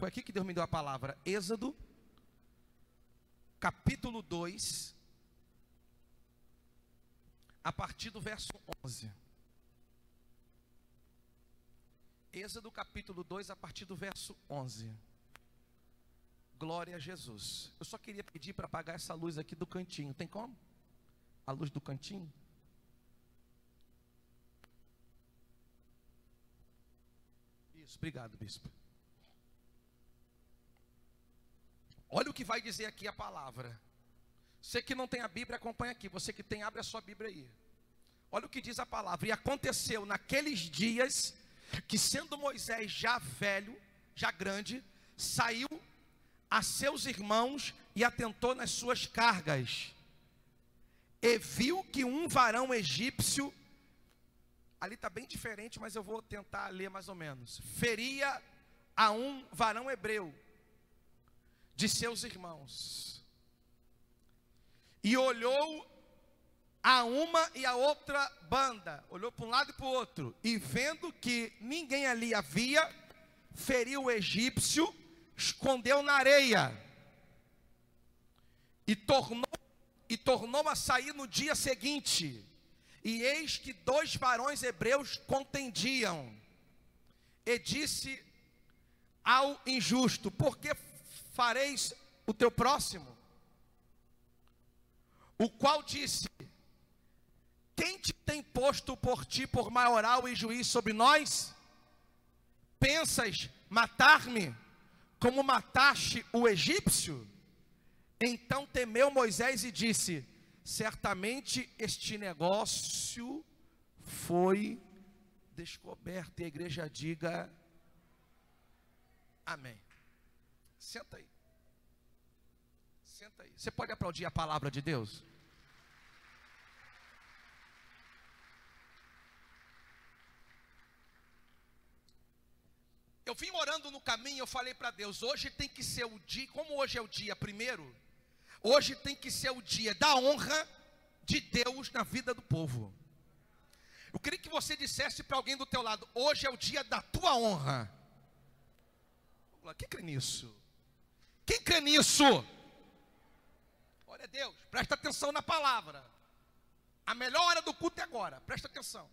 Foi aqui que Deus me deu a palavra. Êxodo, capítulo 2, a partir do verso 11. Êxodo capítulo 2, a partir do verso 11. Glória a Jesus. Eu só queria pedir para apagar essa luz aqui do cantinho. Tem como? A luz do cantinho? Isso, obrigado, bispo. Olha o que vai dizer aqui a palavra. Você que não tem a Bíblia, acompanha aqui. Você que tem, abre a sua Bíblia aí. Olha o que diz a palavra. E aconteceu naqueles dias que, sendo Moisés já velho, já grande, saiu a seus irmãos e atentou nas suas cargas. E viu que um varão egípcio, ali está bem diferente, mas eu vou tentar ler mais ou menos. Feria a um varão hebreu de seus irmãos. E olhou a uma e a outra banda, olhou para um lado e para o outro, e vendo que ninguém ali havia, feriu o egípcio, escondeu na areia, e tornou, e tornou a sair no dia seguinte, e eis que dois varões hebreus contendiam, e disse ao injusto: Por que fareis o teu próximo? O qual disse: quem te tem posto por ti por maioral e juiz sobre nós? Pensas matar-me como mataste o egípcio? Então temeu Moisés e disse: Certamente este negócio foi descoberto. E a igreja diga: Amém. Senta aí. Senta aí. Você pode aplaudir a palavra de Deus? Eu vim orando no caminho, eu falei para Deus, hoje tem que ser o dia, como hoje é o dia primeiro, hoje tem que ser o dia da honra de Deus na vida do povo. Eu queria que você dissesse para alguém do teu lado, hoje é o dia da tua honra. Quem crê nisso? Quem crê nisso? Olha Deus, presta atenção na palavra. A melhor hora do culto é agora, presta atenção.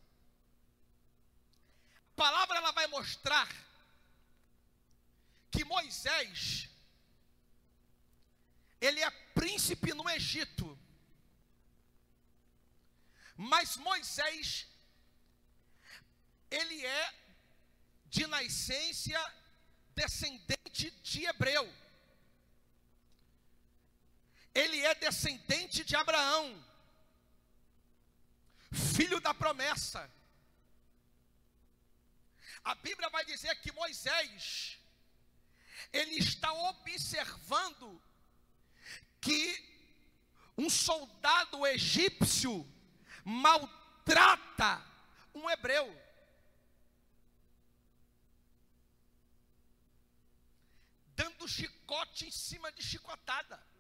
A palavra ela vai mostrar que Moisés, ele é príncipe no Egito, mas Moisés, ele é de nascência descendente de Hebreu, ele é descendente de Abraão, filho da promessa. A Bíblia vai dizer que Moisés, ele está observando que um soldado egípcio maltrata um hebreu. Dando chicote em cima de chicotada.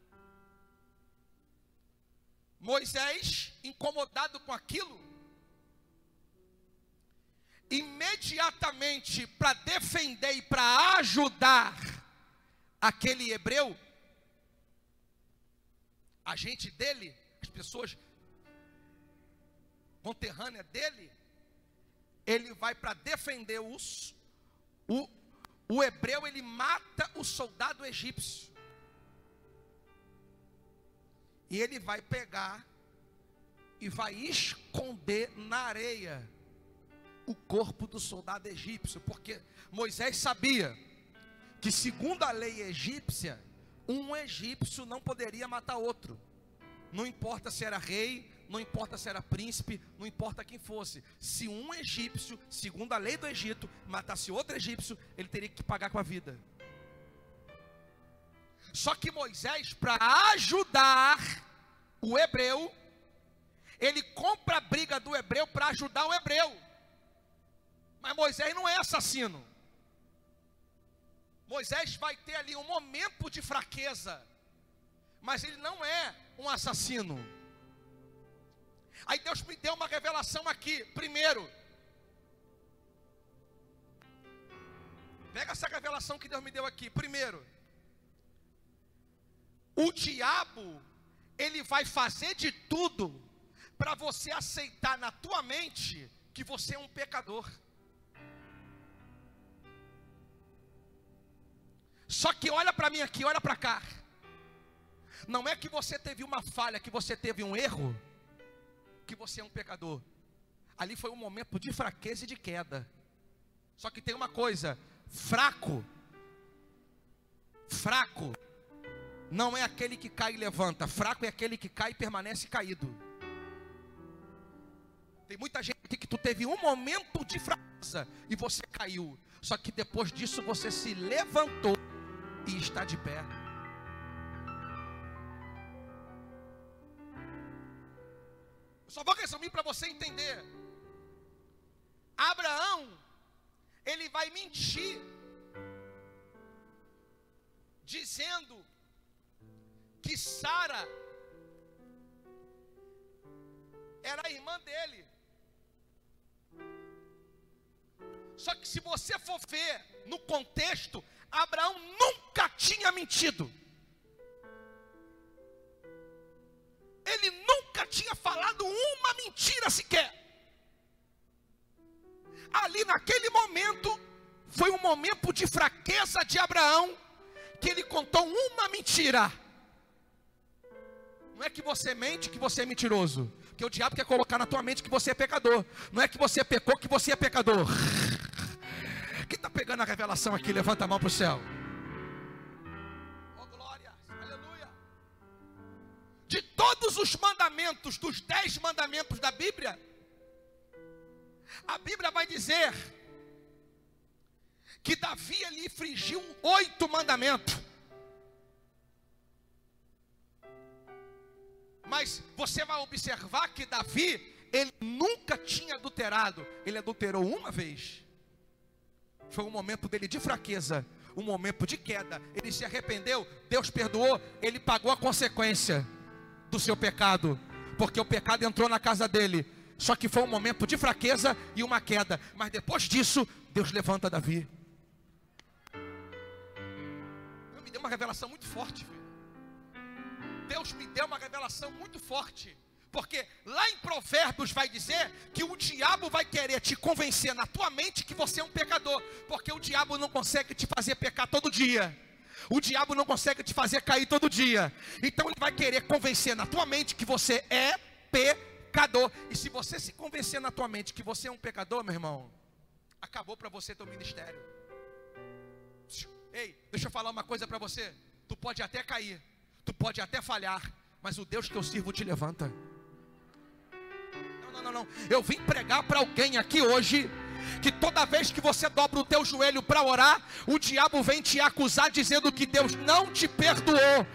Moisés, incomodado com aquilo, imediatamente para defender e para ajudar aquele hebreu, a gente dele, as pessoas conterrâneas dele, ele vai para defender os, o, o hebreu, ele mata o soldado egípcio. E ele vai pegar e vai esconder na areia o corpo do soldado egípcio, porque Moisés sabia que, segundo a lei egípcia, um egípcio não poderia matar outro, não importa se era rei, não importa se era príncipe, não importa quem fosse. Se um egípcio, segundo a lei do Egito, matasse outro egípcio, ele teria que pagar com a vida. Só que Moisés, para ajudar o hebreu, ele compra a briga do hebreu para ajudar o hebreu. Mas Moisés não é assassino. Moisés vai ter ali um momento de fraqueza, mas ele não é um assassino. Aí Deus me deu uma revelação aqui. Primeiro, Pega essa revelação que Deus me deu aqui. Primeiro, o diabo, ele vai fazer de tudo para você aceitar na tua mente que você é um pecador. Só que olha para mim aqui, olha para cá. Não é que você teve uma falha, que você teve um erro, que você é um pecador. Ali foi um momento de fraqueza e de queda. Só que tem uma coisa: fraco, fraco, não é aquele que cai e levanta, fraco é aquele que cai e permanece caído. Tem muita gente que tu teve um momento de fraqueza e você caiu. Só que depois disso você se levantou e está de pé. Eu só vou resumir para você entender. Abraão, ele vai mentir, dizendo Sara era a irmã dele. Só que se você for ver no contexto, Abraão nunca tinha mentido. Ele nunca tinha falado uma mentira sequer. Ali naquele momento, foi um momento de fraqueza de Abraão, que ele contou uma mentira. Não é que você mente que você é mentiroso. Que o diabo quer colocar na tua mente que você é pecador. Não é que você pecou que você é pecador. Quem está pegando a revelação aqui? Levanta a mão para o céu. Oh. De todos os mandamentos, dos dez mandamentos da Bíblia, a Bíblia vai dizer que Davi ali infringiu oito mandamentos. Mas você vai observar que Davi, ele nunca tinha adulterado, ele adulterou uma vez. Foi um momento dele de fraqueza, um momento de queda. Ele se arrependeu, Deus perdoou, ele pagou a consequência do seu pecado, porque o pecado entrou na casa dele. Só que foi um momento de fraqueza e uma queda. Mas depois disso, Deus levanta Davi. Deus me deu uma revelação muito forte, filho. Deus me deu uma revelação muito forte. Porque lá em Provérbios vai dizer que o diabo vai querer te convencer na tua mente que você é um pecador, porque o diabo não consegue te fazer pecar todo dia. O diabo não consegue te fazer cair todo dia. Então ele vai querer convencer na tua mente que você é pecador. E se você se convencer na tua mente que você é um pecador, meu irmão, acabou para você teu ministério. Ei, deixa eu falar uma coisa para você. Tu pode até cair, tu pode até falhar, mas o Deus que eu sirvo te levanta não, não, não. Eu vim pregar para alguém aqui hoje que toda vez que você dobra o teu joelho para orar, o diabo vem te acusar dizendo que Deus não te perdoou.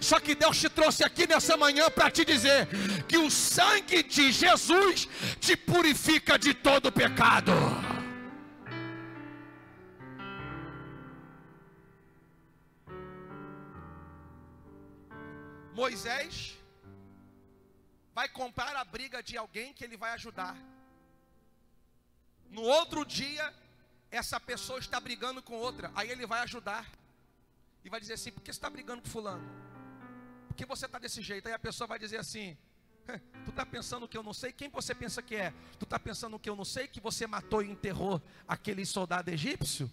Só que Deus te trouxe aqui nessa manhã para te dizer que o sangue de Jesus te purifica de todo pecado. Moisés vai comprar a briga de alguém que ele vai ajudar. No outro dia, essa pessoa está brigando com outra, aí ele vai ajudar. E vai dizer assim: por que você está brigando com fulano? Por que você está desse jeito? Aí a pessoa vai dizer assim: Tu está pensando que eu não sei? Quem você pensa que é? Tu está pensando que eu não sei? Que você matou e enterrou aquele soldado egípcio?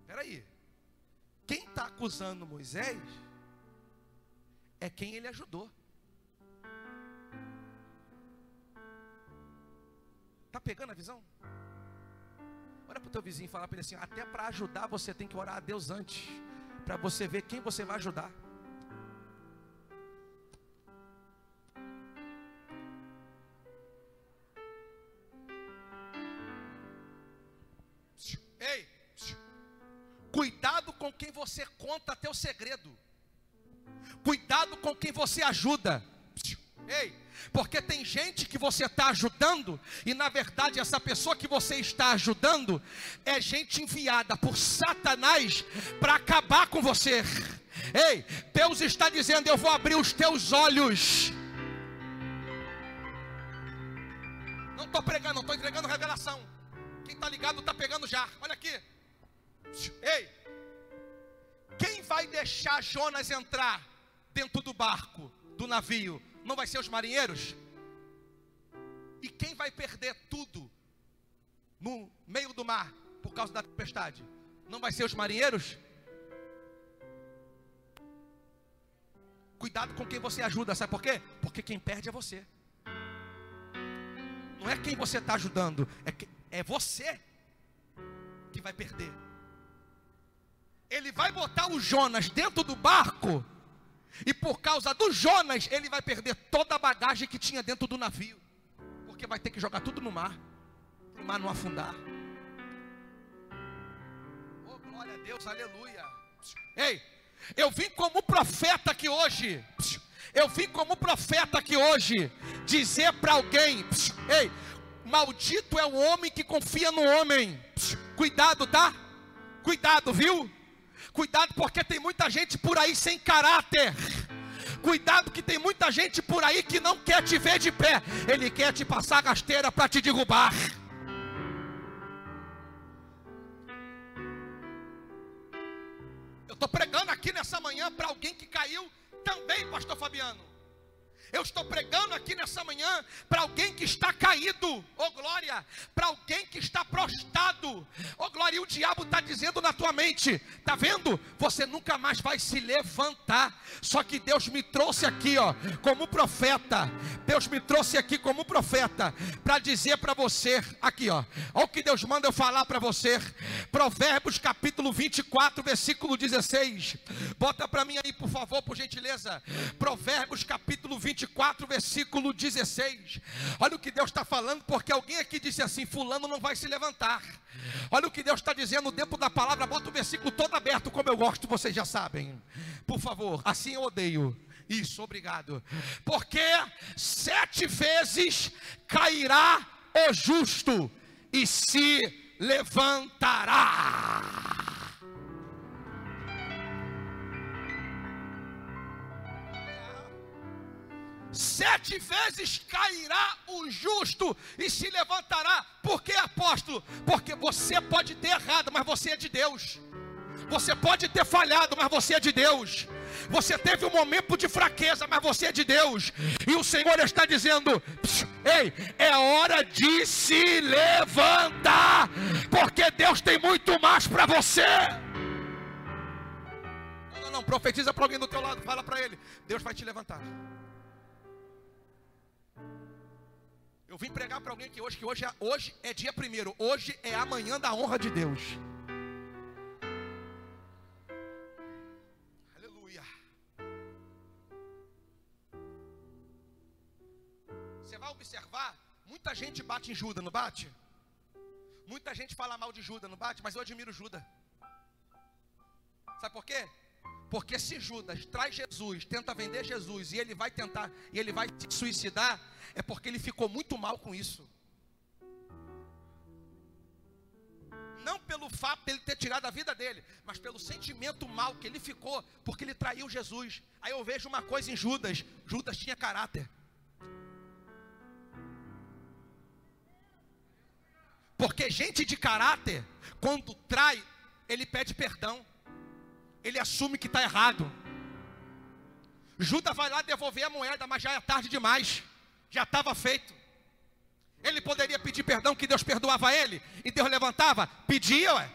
Espera aí. Quem está acusando Moisés é quem ele ajudou. Está pegando a visão? Olha para o teu vizinho e fala para ele assim: até para ajudar você tem que orar a Deus antes, para você ver quem você vai ajudar. Ei, cuidado com quem você conta teu segredo. Cuidado com quem você ajuda. Ei, porque tem gente que você está ajudando, e na verdade essa pessoa que você está ajudando é gente enviada por Satanás para acabar com você. Ei, Deus está dizendo: Eu vou abrir os teus olhos. Não estou pregando, estou entregando revelação. Quem está tá ligado, tá pegando já. Olha aqui. Ei, quem vai deixar Jonas entrar dentro do barco, do navio? Não vai ser os marinheiros? E quem vai perder tudo no meio do mar por causa da tempestade? Não vai ser os marinheiros? Cuidado com quem você ajuda, sabe por quê? Porque quem perde é você. Não é quem você está ajudando, é, que, é você que vai perder. Ele vai botar o Jonas dentro do barco, e por causa do Jonas, ele vai perder toda a bagagem que tinha dentro do navio, porque vai ter que jogar tudo no mar, para o mar não afundar. Oh, glória a Deus, aleluia. Ei, eu vim como profeta aqui hoje. Eu vim como profeta aqui hoje dizer para alguém: ei, maldito é o homem que confia no homem. Cuidado, tá? Cuidado, viu? Cuidado, porque tem muita gente por aí sem caráter. Cuidado que tem muita gente por aí que não quer te ver de pé. Ele quer te passar rasteira para te derrubar. estou pregando aqui nessa manhã para alguém que caiu também, Pastor Fabiano. Eu estou pregando aqui nessa manhã para alguém que está caído, oh glória, para alguém que está prostrado, oh glória, e o diabo está dizendo na tua mente, tá vendo? Você nunca mais vai se levantar. Só que Deus me trouxe aqui, ó, como profeta. Deus me trouxe aqui como profeta para dizer para você, aqui, ó, olha o que Deus manda eu falar para você. Provérbios capítulo 24, versículo 16. Bota para mim aí, por favor, por gentileza. Provérbios capítulo 24 24, versículo 16. Olha o que Deus está falando, porque alguém aqui disse assim: Fulano não vai se levantar. Olha o que Deus está dizendo dentro da palavra, bota o versículo todo aberto, como eu gosto, vocês já sabem. Por favor, assim eu odeio. Isso, obrigado. Porque sete vezes cairá o justo e se levantará. Sete vezes cairá o justo e se levantará. Por que, apóstolo? Porque você pode ter errado, mas você é de Deus. Você pode ter falhado, mas você é de Deus. Você teve um momento de fraqueza, mas você é de Deus. E o Senhor está dizendo: Ei, é hora de se levantar, porque Deus tem muito mais para você. Não, não, não, profetiza para alguém do teu lado, fala para ele: Deus vai te levantar. Eu vim pregar para alguém que hoje, que hoje é, hoje é dia primeiro, hoje é amanhã da honra de Deus. Aleluia. Você vai observar, muita gente bate em Judas, não bate? Muita gente fala mal de Judas, não bate? Mas eu admiro Judas. Sabe por quê? Porque se Judas traz Jesus, tenta vender Jesus e ele vai tentar e ele vai se suicidar, é porque ele ficou muito mal com isso. Não pelo fato de ele ter tirado a vida dele, mas pelo sentimento mal que ele ficou, porque ele traiu Jesus. Aí eu vejo uma coisa em Judas: Judas tinha caráter. Porque gente de caráter, quando trai, ele pede perdão ele assume que está errado. Judas vai lá devolver a moeda, mas já é tarde demais, já estava feito. Ele poderia pedir perdão, que Deus perdoava ele, e Deus levantava, pedia, ué.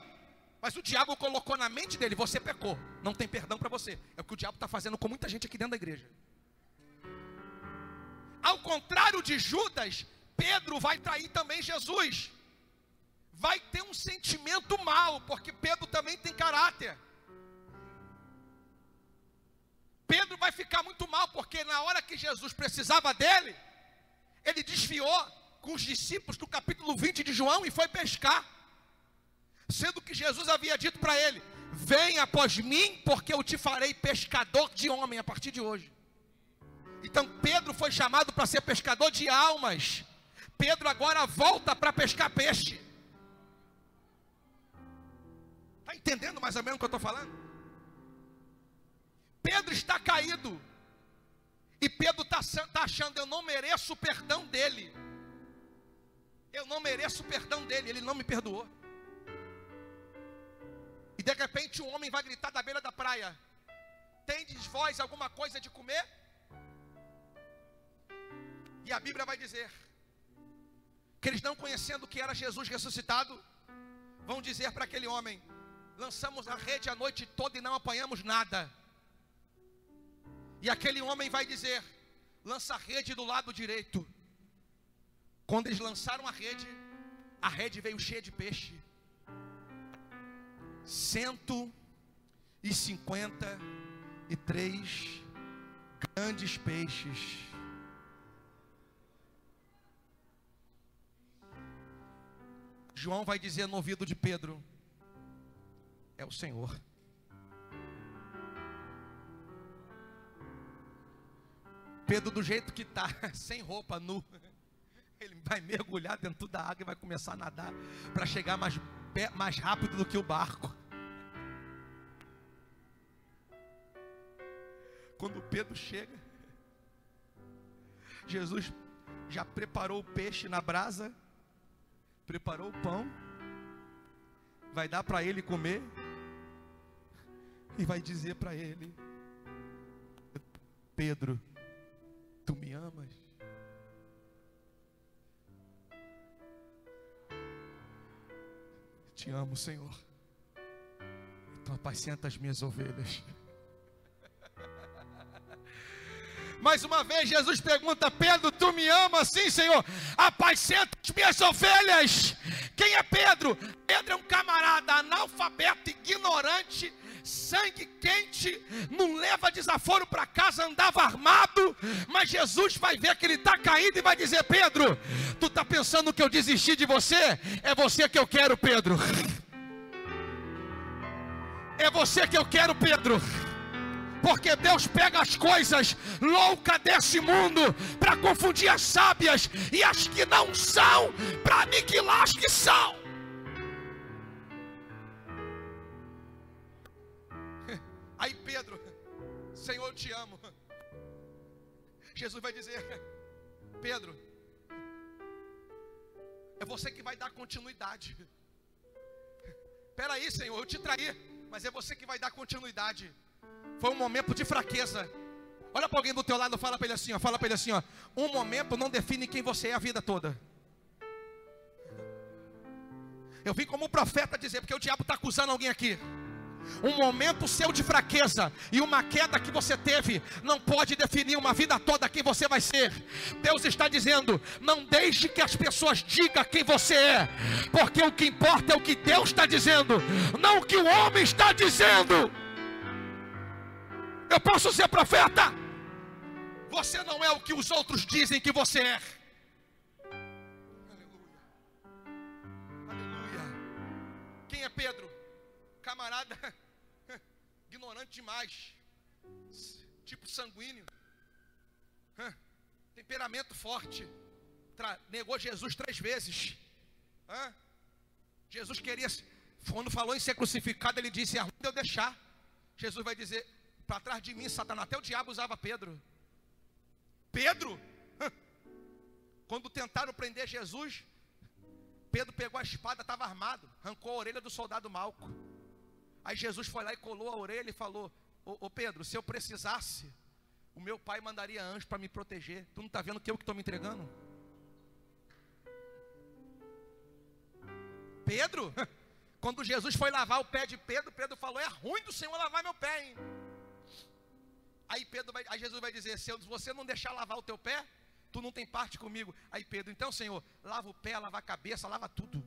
Mas o diabo colocou na mente dele: você pecou, não tem perdão para você. É o que o diabo está fazendo com muita gente aqui dentro da igreja. Ao contrário de Judas, Pedro vai trair também Jesus. Vai ter um sentimento mal, porque Pedro também tem caráter. Pedro vai ficar muito mal, porque na hora que Jesus precisava dele, ele desfiou com os discípulos do capítulo 20 de João e foi pescar. Sendo que Jesus havia dito para ele: Vem após mim, porque eu te farei pescador de homem a partir de hoje. Então Pedro foi chamado para ser pescador de almas. Pedro agora volta para pescar peixe. Está entendendo mais ou menos o que eu estou falando? Pedro está caído. E Pedro está tá achando, eu não mereço o perdão dele. Eu não mereço o perdão dele, ele não me perdoou. E de repente um homem vai gritar da beira da praia: Tendes vós alguma coisa de comer? E a Bíblia vai dizer que eles não conhecendo que era Jesus ressuscitado, vão dizer para aquele homem: Lançamos a rede a noite toda e não apanhamos nada. E aquele homem vai dizer: Lança a rede do lado direito. Quando eles lançaram a rede, a rede veio cheia de peixe. Cento e cinquenta e três grandes peixes. João vai dizer no ouvido de Pedro: É o Senhor. Pedro, do jeito que está, sem roupa, nu, ele vai mergulhar dentro da água e vai começar a nadar para chegar mais, mais rápido do que o barco. Quando Pedro chega, Jesus já preparou o peixe na brasa preparou o pão, vai dar para ele comer e vai dizer para ele: Pedro, tu me amas? Te amo, Senhor. Tu apacenta as minhas ovelhas. Mais uma vez, Jesus pergunta: Pedro, tu me amas? Sim, Senhor. Apacenta as minhas ovelhas. Quem é Pedro? Pedro é um camarada analfabeto, ignorante, sangue quente, não leva desaforo para casa, andava armado, mas Jesus vai ver que ele está caído e vai dizer: Pedro, tu está pensando que eu desisti de você? É você que eu quero, Pedro. É você que eu quero, Pedro porque Deus pega as coisas loucas desse mundo para confundir as sábias e as que não são, para aniquilar as que são. Aí Pedro, Senhor, eu te amo. Jesus vai dizer: Pedro, é você que vai dar continuidade. Espera aí, Senhor, eu te traí, mas é você que vai dar continuidade. Foi um momento de fraqueza. Olha para alguém do teu lado, fala para ele assim, ó, fala para ele assim, ó, um momento não define quem você é a vida toda. Eu vim como um profeta dizer, porque o diabo está acusando alguém aqui. Um momento seu de fraqueza e uma queda que você teve não pode definir uma vida toda quem você vai ser. Deus está dizendo: não deixe que as pessoas digam quem você é, porque o que importa é o que Deus está dizendo, não o que o homem está dizendo. Eu posso ser profeta. Você não é o que os outros dizem que você é. Aleluia. Aleluia. Quem é Pedro? Camarada ignorante demais. Tipo sanguíneo. Temperamento forte. Negou Jesus três vezes. Jesus queria, quando falou em ser crucificado, ele disse: É ruim de eu deixar. Jesus vai dizer: para trás de mim, Satanás. Até o diabo usava Pedro. Pedro, quando tentaram prender Jesus, Pedro pegou a espada, estava armado, arrancou a orelha do soldado Malco. Aí Jesus foi lá e colou a orelha e falou: Ô, ô Pedro, se eu precisasse, o meu pai mandaria anjo para me proteger. Tu não está vendo que eu que estou me entregando? Pedro, quando Jesus foi lavar o pé de Pedro, Pedro falou: É ruim do Senhor lavar meu pé, hein? Aí Pedro vai, aí Jesus vai dizer: se você não deixar lavar o teu pé, tu não tem parte comigo. Aí Pedro, então Senhor, lava o pé, lava a cabeça, lava tudo.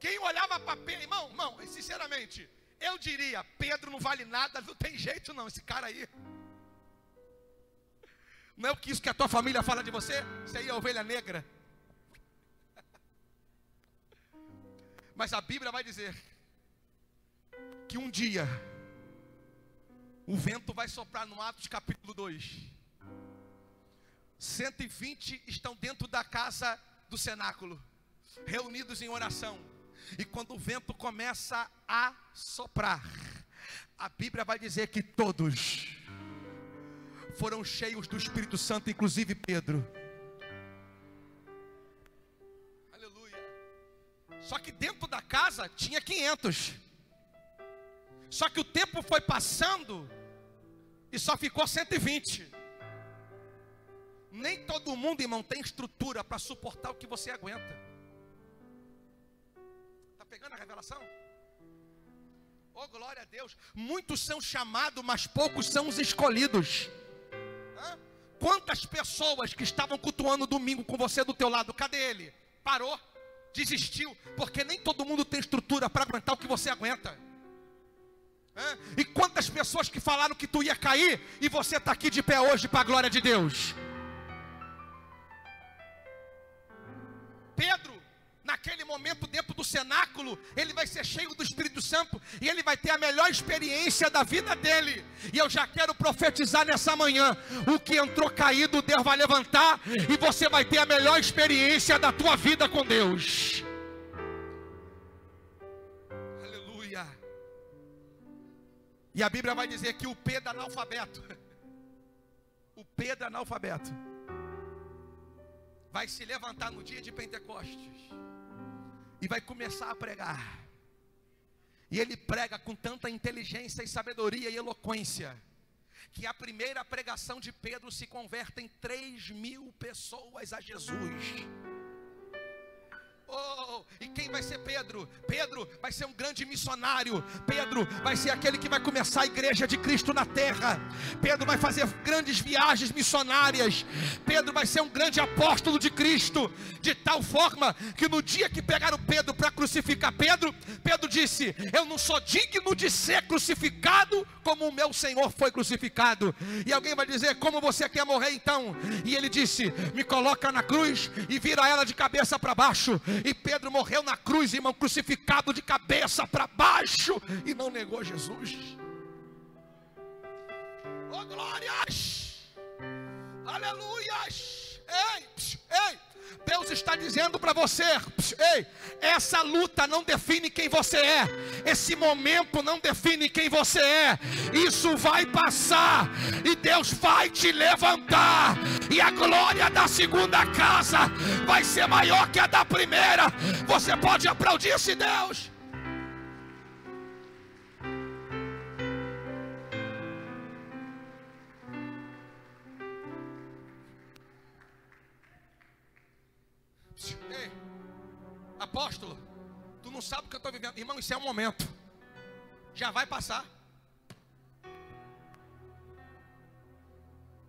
Quem olhava para Pedro, irmão, irmão, sinceramente, eu diria: Pedro não vale nada, não tem jeito não, esse cara aí. Não é o que isso que a tua família fala de você? Isso aí é ovelha negra. Mas a Bíblia vai dizer que um dia o vento vai soprar no Atos capítulo 2. 120 estão dentro da casa do cenáculo, reunidos em oração. E quando o vento começa a soprar, a Bíblia vai dizer que todos foram cheios do Espírito Santo, inclusive Pedro. Aleluia. Só que dentro da casa tinha 500. Só que o tempo foi passando e só ficou 120. Nem todo mundo, irmão, tem estrutura para suportar o que você aguenta. Pegando a revelação? Oh, glória a Deus. Muitos são chamados, mas poucos são os escolhidos. Hã? Quantas pessoas que estavam cultuando domingo com você do teu lado, cadê ele? Parou, desistiu, porque nem todo mundo tem estrutura para aguentar o que você aguenta. Hã? E quantas pessoas que falaram que tu ia cair e você está aqui de pé hoje para a glória de Deus. Pedro naquele momento dentro do cenáculo, ele vai ser cheio do Espírito Santo e ele vai ter a melhor experiência da vida dele. E eu já quero profetizar nessa manhã: o que entrou caído, Deus vai levantar e você vai ter a melhor experiência da tua vida com Deus. Aleluia. E a Bíblia vai dizer que o Pedro analfabeto, o Pedro analfabeto, vai se levantar no dia de Pentecostes e vai começar a pregar. E ele prega com tanta inteligência e sabedoria e eloquência, que a primeira pregação de Pedro se converte em 3 mil pessoas a Jesus. Oh, e quem vai ser Pedro? Pedro vai ser um grande missionário. Pedro vai ser aquele que vai começar a igreja de Cristo na terra. Pedro vai fazer grandes viagens missionárias. Pedro vai ser um grande apóstolo de Cristo. De tal forma que no dia que pegaram Pedro para crucificar Pedro, Pedro disse: Eu não sou digno de ser crucificado como o meu Senhor foi crucificado. E alguém vai dizer: Como você quer morrer então? E ele disse: Me coloca na cruz e vira ela de cabeça para baixo e Pedro morreu na cruz, irmão, crucificado de cabeça para baixo e não negou Jesus. Oh glórias! Aleluias! Ei, ei! Deus está dizendo para você: ei, essa luta não define quem você é, esse momento não define quem você é, isso vai passar, e Deus vai te levantar, e a glória da segunda casa vai ser maior que a da primeira. Você pode aplaudir esse Deus. Isso é um momento. Já vai passar.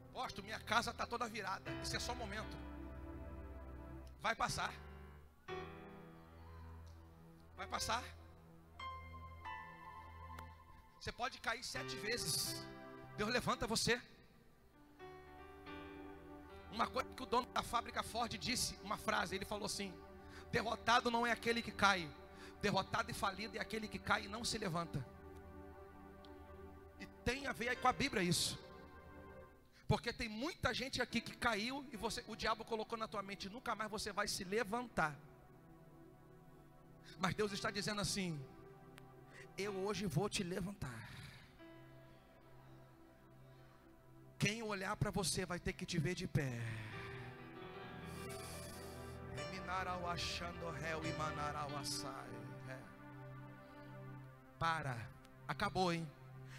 Apóstolo, minha casa está toda virada. Isso é só um momento. Vai passar. Vai passar. Você pode cair sete vezes. Deus levanta você. Uma coisa que o dono da fábrica Ford disse, uma frase, ele falou assim: Derrotado não é aquele que cai. Derrotado e falido é aquele que cai e não se levanta. E tem a ver com a Bíblia isso. Porque tem muita gente aqui que caiu e você, o diabo colocou na tua mente, nunca mais você vai se levantar. Mas Deus está dizendo assim: eu hoje vou te levantar. Quem olhar para você vai ter que te ver de pé. É. Para. Acabou, hein?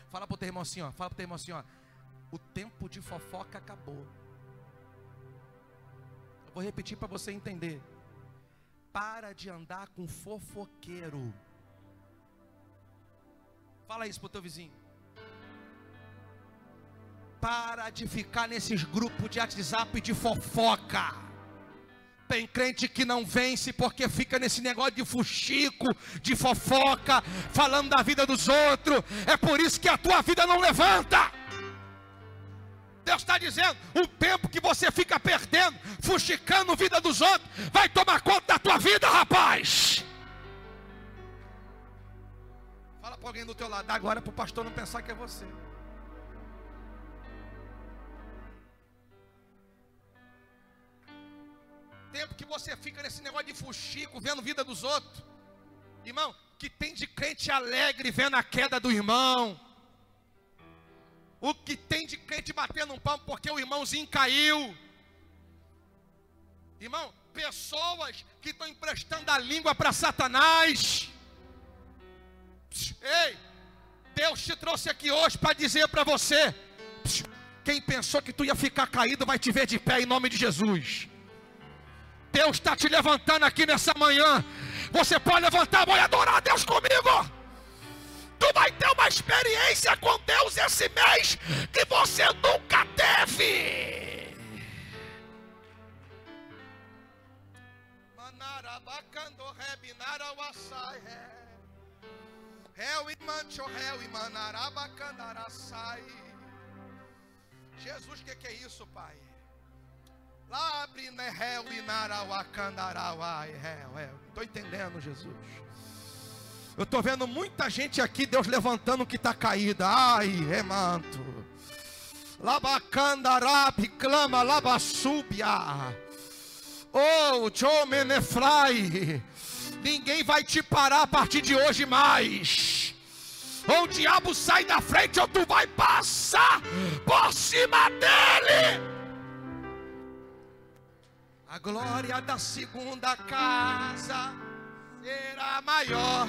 Fala pro teu irmão assim, ó. Fala pro teu irmão assim, ó. O tempo de fofoca acabou. Eu vou repetir para você entender. Para de andar com fofoqueiro. Fala isso pro teu vizinho. Para de ficar nesses grupos de WhatsApp de fofoca. Tem crente que não vence porque fica nesse negócio de fuxico, de fofoca, falando da vida dos outros. É por isso que a tua vida não levanta. Deus está dizendo: o tempo que você fica perdendo, fuxicando a vida dos outros, vai tomar conta da tua vida, rapaz. Fala para alguém do teu lado agora para o pastor não pensar que é você. Tempo que você fica nesse negócio de fuxico, vendo vida dos outros. Irmão, que tem de crente alegre vendo a queda do irmão. O que tem de crente batendo um palmo porque o irmãozinho caiu. Irmão, pessoas que estão emprestando a língua para Satanás. Ei, Deus te trouxe aqui hoje para dizer para você: quem pensou que tu ia ficar caído vai te ver de pé em nome de Jesus. Deus está te levantando aqui nessa manhã. Você pode levantar e adorar a Deus comigo. Tu vai ter uma experiência com Deus esse mês que você nunca teve. Jesus, o que, que é isso, Pai? Labre né. Estou entendendo, Jesus. Eu estou vendo muita gente aqui, Deus levantando que está caída. Ai, remanto. Labacandarabi, clama, labassúbia. Oh, Jomenefrai. Ninguém vai te parar a partir de hoje mais. Ou o diabo sai da frente, ou tu vai passar por cima dele. A glória da segunda casa será maior.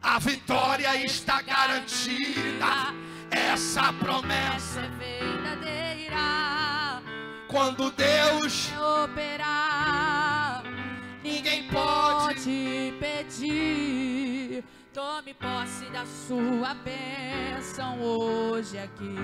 A vitória está garantida. Essa promessa é verdadeira. Quando Deus operar, ninguém pode. pedir. Tome posse da sua bênção hoje aqui.